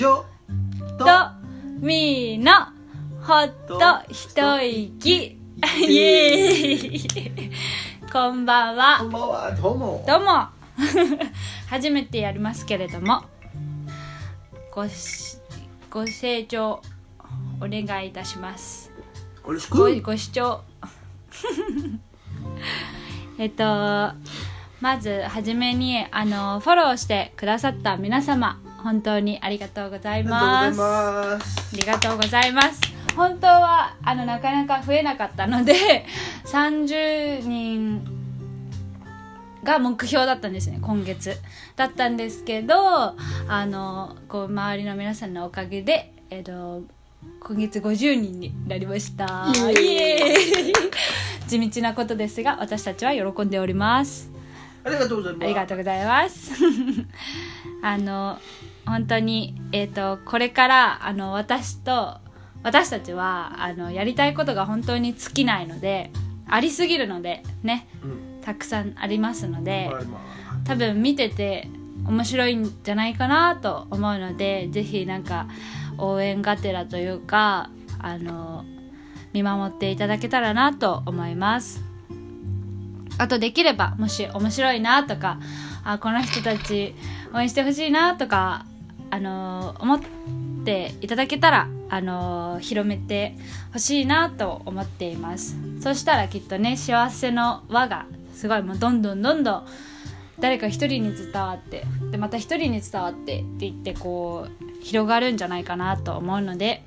ジョとみーのほっと一息。イエーイ。こんばんこはんばんは。どうも。どうも。初めてやりますけれども。ごしご清聴お願いいたします。よろしごく。ご視聴。えっとまずはじめにあのフォローしてくださった皆様本当にありがとうございます。ありがとうございます。本当はあのなかなか増えなかったので 30人が目標だったんですね今月。だったんですけどあのこう周りの皆さんのおかげで、えっと、今月50人になりました。イエーイ。地道なことですが私たちは喜んでおります。ありがとうございます。ありがとうございます。あの本当にえっ、とこれからあの私と私たちはあのやりたいことが本当に尽きないのでありすぎるのでねうん。たくさんありますので多分見てて面白いんじゃないかなと思うのでぜひなんか応援がてらというかあの見守っていただけたらなと思います。あとできればもし面白いなとかあこの人たち応援してほしいなとかあの思っていただけたらあの広めてほしいなと思っています。そしたらきっとね幸せの輪がすごいもうどんどんどんどん誰か一人に伝わってでまた一人に伝わってって言ってこう広がるんじゃないかなと思うので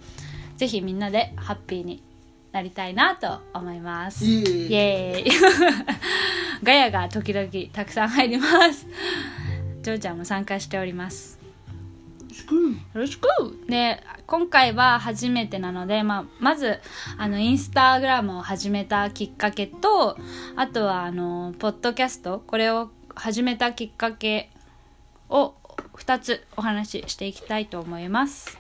ぜひみんなでハッピーになりたいなと思います。イエーイ。ガヤが時々たくさん入ります。ジョーちゃんも参加しておりますしく。よろしく。で今回は初めてなので、まあ、まずあのインスタグラムを始めたきっかけとあとはあのポッドキャストこれを始めたきっかけを2つお話ししていきたいと思います。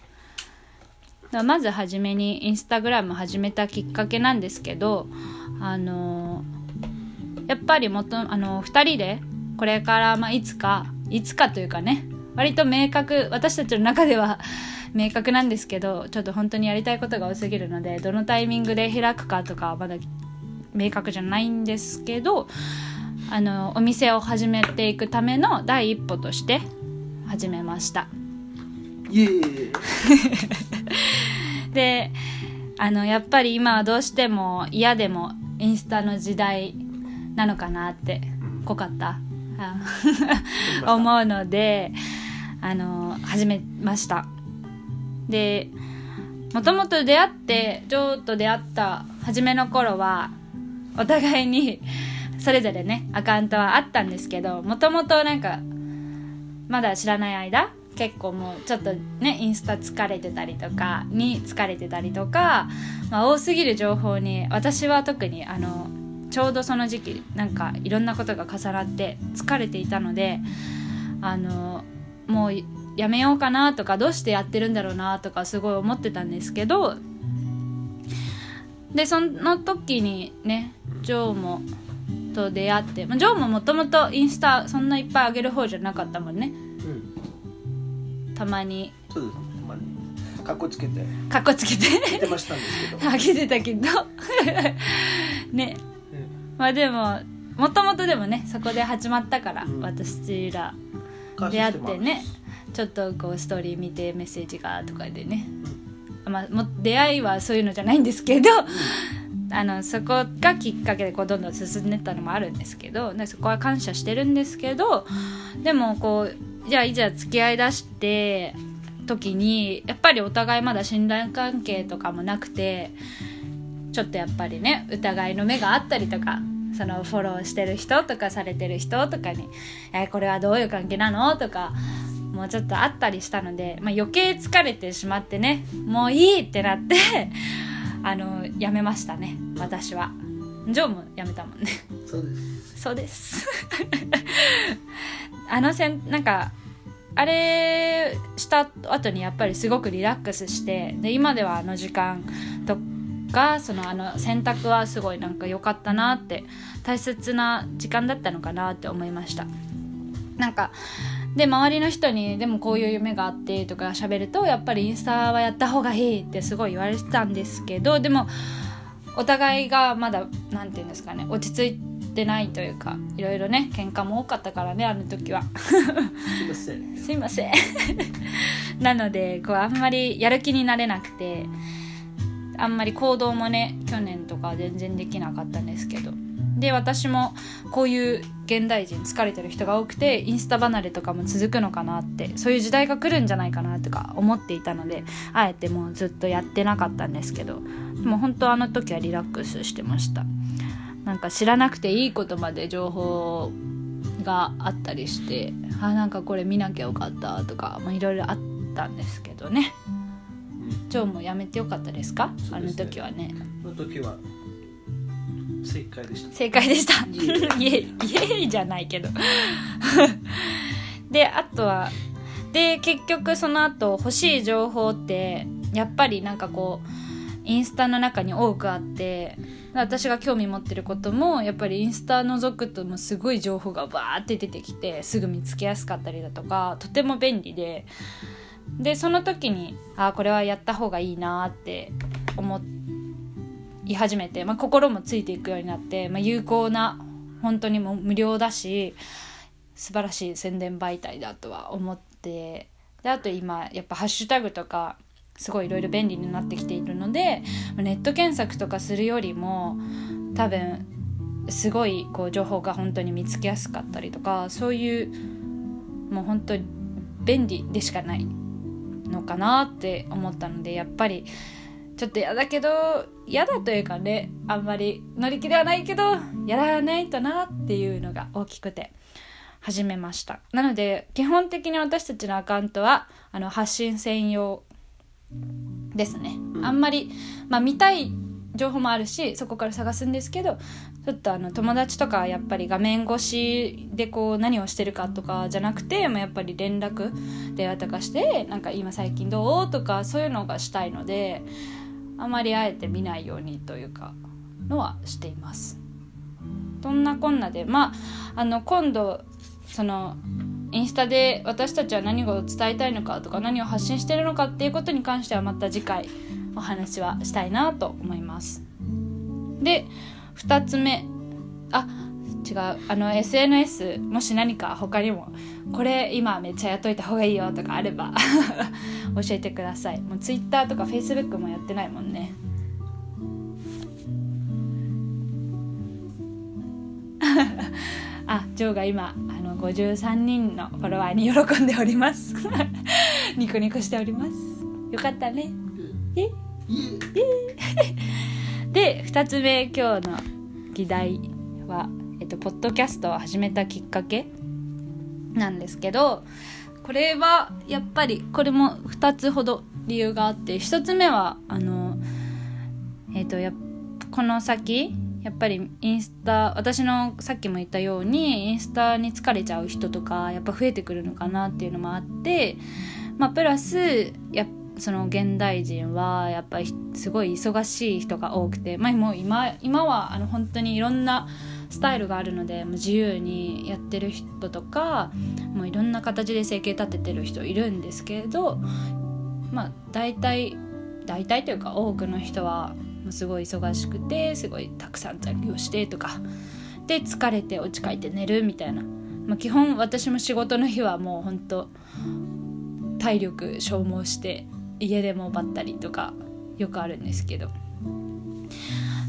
まずはじめにインスタグラム始めたきっかけなんですけどあのやっぱりもとあの2人でこれから、まあ、いつかいつかというかね割と明確私たちの中では明確なんですけどちょっと本当にやりたいことが多すぎるのでどのタイミングで開くかとかはまだ明確じゃないんですけどあのお店を始めていくための第一歩として始めました。イエーイ。であのやっぱり今はどうしても嫌でもインスタの時代なのかなってうん。濃かった。あ思うのであの始めました。でもともと出会ってジョーと出会った初めの頃はお互いにそれぞれねアカウントはあったんですけどもともとなんかまだ知らない間結構もうちょっとねインスタ疲れてたりとかに疲れてたりとか、まあ、多すぎる情報に私は特にあのちょうどその時期なんかいろんなことが重なって疲れていたのであのもうやめようかなとかどうしてやってるんだろうなとかすごい思ってたんですけどでその時にねジョーもと出会って、まあ、ジョーももともとインスタそんないっぱい上げる方じゃなかったもんね。うん。たまに。そうですたまに。かっこつけて。かっこつけて。言ってましたんですけど。上げてたけど。ね。うん。まあでももともとでもねそこで始まったから、うん。私ら。感出会ってねちょっとこうストーリー見てメッセージがとかでね、まあ、も出会いはそういうのじゃないんですけどあのそこがきっかけでこうどんどん進んでったのもあるんですけどでそこは感謝してるんですけどでもこうじゃあいざ付き合いだして時にやっぱりお互いまだ信頼関係とかもなくてちょっとやっぱりね疑いの目があったりとかそのフォローしてる人とかされてる人とかに「えこれはどういう関係なの?」とかもうちょっとあったりしたので、まあ、余計疲れてしまってねもういいってなって あのやめましたね私は。ジョーもやめたもんね。そうです。そうです。あのせんなんかあれした後にやっぱりすごくリラックスしてで今ではあの時間とかそのあの選択はすごいなんか良かったなって大切な時間だったのかなって思いました。なんかで周りの人にでもこういう夢があってとか喋るとやっぱりインスタはやった方がいいってすごい言われてたんですけどでもお互いがまだ何て言うんですかね落ち着いてないというかいろいろね喧嘩も多かったからねあの時は。すいません。すいません。なのでこうあんまりやる気になれなくてあんまり行動もね去年とか全然できなかったんですけど。で私もこういう現代人疲れてる人が多くてインスタ離れとかも続くのかなってそういう時代が来るんじゃないかなとか思っていたのであえてもうずっとやってなかったんですけど。でも本当あの時はリラックスしてました。なんか知らなくていいことまで情報があったりしてあなんかこれ見なきゃよかったとかいろいろあったんですけどね。ジョーもやめてよかったですか？あのそうですね。時はね。あの時は正解でした。正解でした。イエイイエイイエイじゃないけど。であとはで結局その後欲しい情報ってやっぱりなんかこうインスタの中に多くあって私が興味持ってることもやっぱりインスタ覗くともうすごい情報がバーって出てきてすぐ見つけやすかったりだとかとても便利ででその時にあこれはやった方がいいなって思い始めて、まあ、心もついていくようになって、まあ、有効な本当にも無料だし素晴らしい宣伝媒体だとは思ってであと今やっぱハッシュタグとかすごいいろいろ便利になってきているのでネット検索とかするよりも多分すごいこう情報が本当に見つけやすかったりとかそういうもう本当便利でしかない。のかなって思ったのでやっぱりちょっと嫌だけど嫌だというかねあんまり乗り気ではないけどやらないとなっていうのが大きくて始めました。なので基本的に私たちのアカウントはあの発信専用ですね、うん。あんまり、まあ、見たい情報もあるしそこから探すんですけどちょっとあの友達とかやっぱり画面越しでこう何をしてるかとかじゃなくて、まあ、やっぱり連絡電話とかしてなんか今最近どうとかそういうのがしたいのであまりあえて見ないようにというかのはしています。そんなこんなでまああの今度そのインスタで私たちは何を伝えたいのかとか何を発信してるのかっていうことに関してはまた次回お話はしたいなと思いますで2つ目あ違うあの SNS もし何か他にもこれ今めっちゃやっといた方がいいよとかあれば 教えてください。もう Twitter とか Facebook もやってないもんね。あジョーが今の53人のフォロワーに喜んでおります。ニコニコしております。よかったね。え？で2つ目今日の議題は、えっと、ポッドキャストを始めたきっかけなんですけどこれはやっぱりこれも2つほど理由があって1つ目はあのえっ、とやこの先やっぱりインスタ私のさっきも言ったようにインスタに疲れちゃう人とかやっぱ増えてくるのかなっていうのもあってまあプラスやその現代人はやっぱりすごい忙しい人が多くて、まあ、もう今今はあの本当にいろんなスタイルがあるのでもう自由にやってる人とかもういろんな形で生計立ててる人いるんですけれどまあ大体大体というか多くの人はもうすごい忙しくてすごいたくさん残業してとか。で疲れて落ち着いて寝るみたいな、まあ、基本私も仕事の日はもう本当体力消耗して家でもばったりとかよくあるんですけど。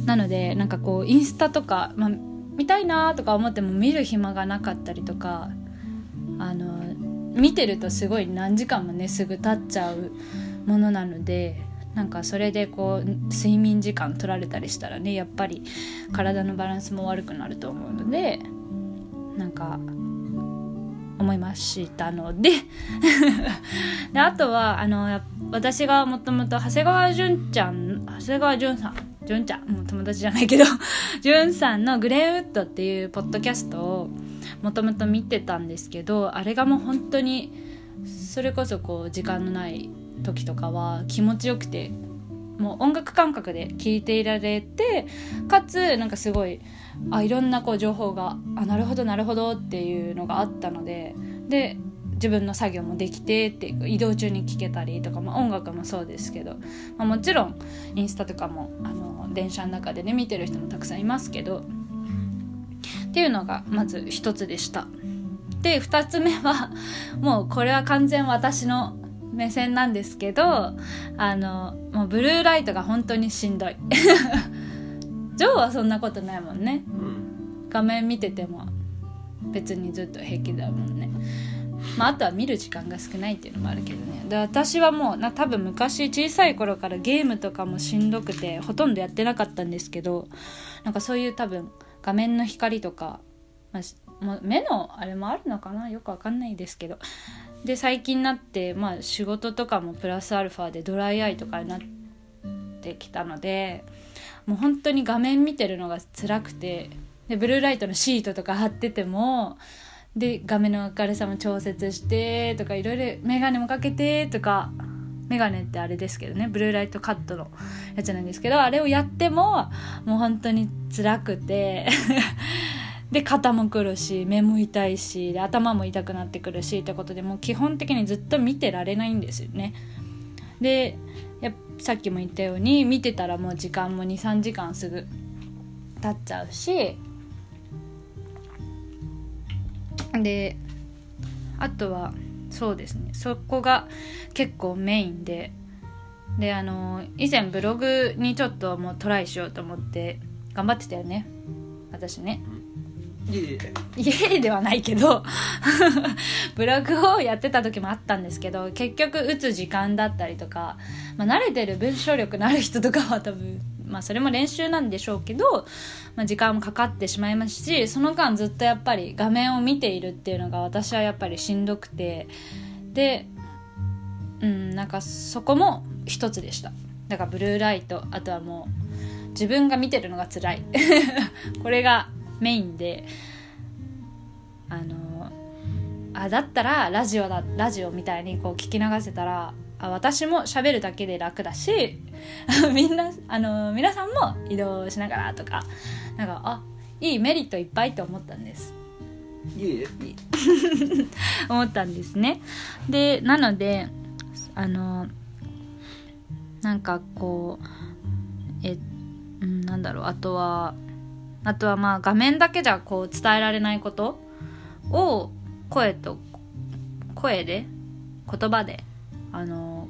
なのでなんかこうインスタとか、まあ、見たいなとか思っても見る暇がなかったりとかあの見てるとすごい何時間もねすぐ経っちゃうものなのでなんかそれでこう睡眠時間取られたりしたらねやっぱり体のバランスも悪くなると思うのでなんか思いましたので。であとはあの私がもともと長谷川純ちゃん長谷川純さん純ちゃんもう友達じゃないけど 純さんの「グレーウッド」っていうポッドキャストをもともと見てたんですけどあれがもう本当にそれこそこう時間のない時とかは気持ちよくてもう音楽感覚で聴いていられてかつなんかすごいあいろんなこう情報があなるほどなるほどっていうのがあったのでで自分の作業もできてって移動中に聴けたりとか、まあ、音楽もそうですけど、まあ、もちろんインスタとかもあの電車の中でね見てる人もたくさんいますけどっていうのがまず一つでした。で2つ目はもうこれは完全私の目線なんですけどあのもうブルーライトが本当にしんどい。ジョーはそんなことないもんね。うん画面見てても別にずっと平気だもんね。まあ、あとは見る時間が少ないっていうのもあるけどね。で私はもうな多分昔小さい頃からゲームとかもしんどくてほとんどやってなかったんですけどなんかそういう多分画面の光とか、まあもう目のあれもあるのかな？よくわかんないですけど。で最近になって、まあ、仕事とかもプラスアルファでドライアイとかになってきたのでもう本当に画面見てるのが辛くてでブルーライトのシートとか貼っててもで画面の明るさも調節してとかいろいろ眼鏡もかけてとか眼鏡ってあれですけどねブルーライトカットのやつなんですけどあれをやってももう本当に辛くて で肩もくるし目も痛いしで頭も痛くなってくるしってことでもう基本的にずっと見てられないんですよね。でやさっきも言ったように見てたらもう時間も23時間すぐ経っちゃうしであとはそうですねそこが結構メインでであの以前ブログにちょっともうトライしようと思って頑張ってたよね私ね。家ではないけど ブログをやってた時もあったんですけど結局打つ時間だったりとか、まあ、慣れてる文章力のある人とかは多分、まあ、それも練習なんでしょうけど、まあ、時間もかかってしまいますしその間ずっとやっぱり画面を見ているっていうのが私はやっぱりしんどくてでうんなんかそこも一つでした。だからブルーライトあとはもう自分が見てるのが辛い。これがメインであのあだったらラジオだラジオみたいにこう聞き流せたらあ私も喋るだけで楽だし みんなあの皆さんも移動しながらとかなんかあいいメリットいっぱいって思ったんです。いえ。いえ 思ったんですね。でなのであのなんかこうえ、うん、なんだろう。あとはあとはまあ画面だけじゃこう伝えられないことを声と声で言葉であの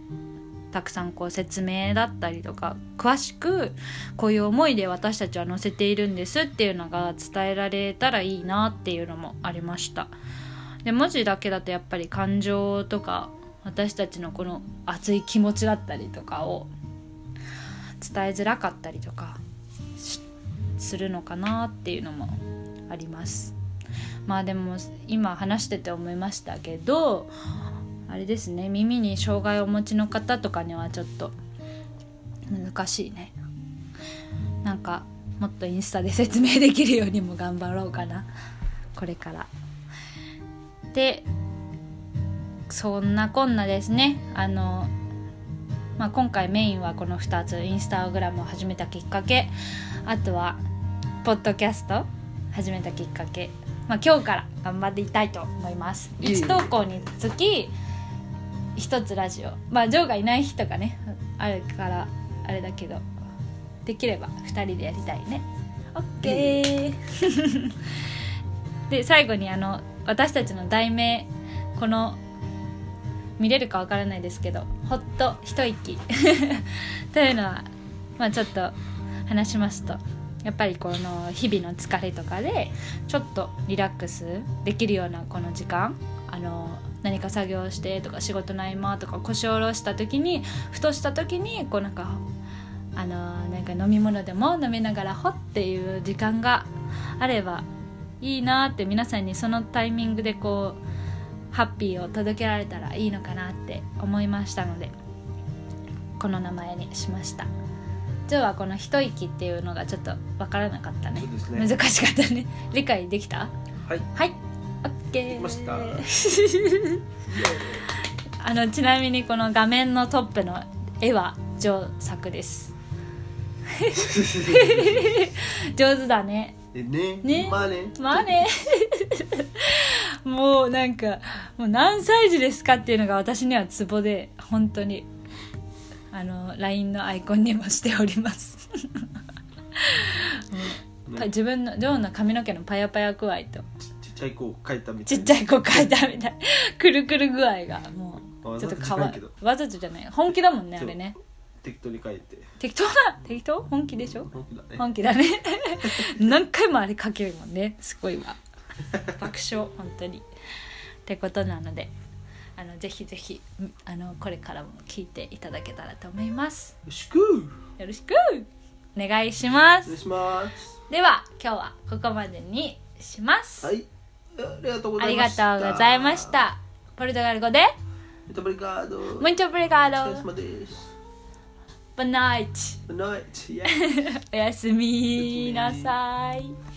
たくさんこう説明だったりとか詳しくこういう思いで私たちは載せているんですっていうのが伝えられたらいいなっていうのもありました。で文字だけだとやっぱり感情とか私たちのこの熱い気持ちだったりとかを伝えづらかったりとかするのかなっていうのもあります。まあでも今話してて思いましたけどあれですね。耳に障害をお持ちの方とかにはちょっと難しいね。なんかもっとインスタで説明できるようにも頑張ろうかな。これから。でそんなこんなですね。あの、まあ、今回メインはこの2つインスタグラムを始めたきっかけあとはポッドキャスト始めたきっかけ、まあ、今日から頑張っていきたいと思います。いえいえ。1投稿につき1つラジオ。まあジョーがいない日とかねあるからあれだけどできれば2人でやりたいね。OK で最後にあの私たちの題名この見れるかわからないですけどほっと一息。というのは、まあ、ちょっと話しますとやっぱりこの日々の疲れとかでちょっとリラックスできるようなこの時間あの何か作業してとか仕事の合間とか腰を下ろした時にふとした時にこうなんかあのなんか飲み物でも飲みながらほっていう時間があればいいなって皆さんにそのタイミングでこうハッピーを届けられたらいいのかなって思いましたのでこの名前にしました。ジョーはこの一息っていうのがちょっと分からなかったね。ね。難しかったね。理解できた？はい。はい。オッケーできました。あのちなみにこの画面のトップの絵はジョー作です。上手だね。えね？ね？まあねまあねもうなんかもう何歳児ですかっていうのが私にはツボで本当に。あの LINE のアイコンにもしております。ね。自分のジョーの髪の毛のパヤパヤ具合と。ちっちゃい子を描いたみたちい。なっちゃい子描いたみたい。くるくる具合がもうわちょっとかわいわざとじゃない。本気だもんねあれね。適当に描いて。適当な適当？本気でしょ？本気だね。本気だね。何回もあれかけるもんね。すごいわ。爆笑本当にってことなのであのぜひぜひんあのこれからも聞いていただけたらと思います。よろしく。よろしく。お願いします。では今日はここまでにします、はい。ありがとうごありがざいました。とうございました。ポルトガル語で？Muito obrigado Muito お疲れ obrigado 様です。Boa noite Good night Yeah. おやすみなさい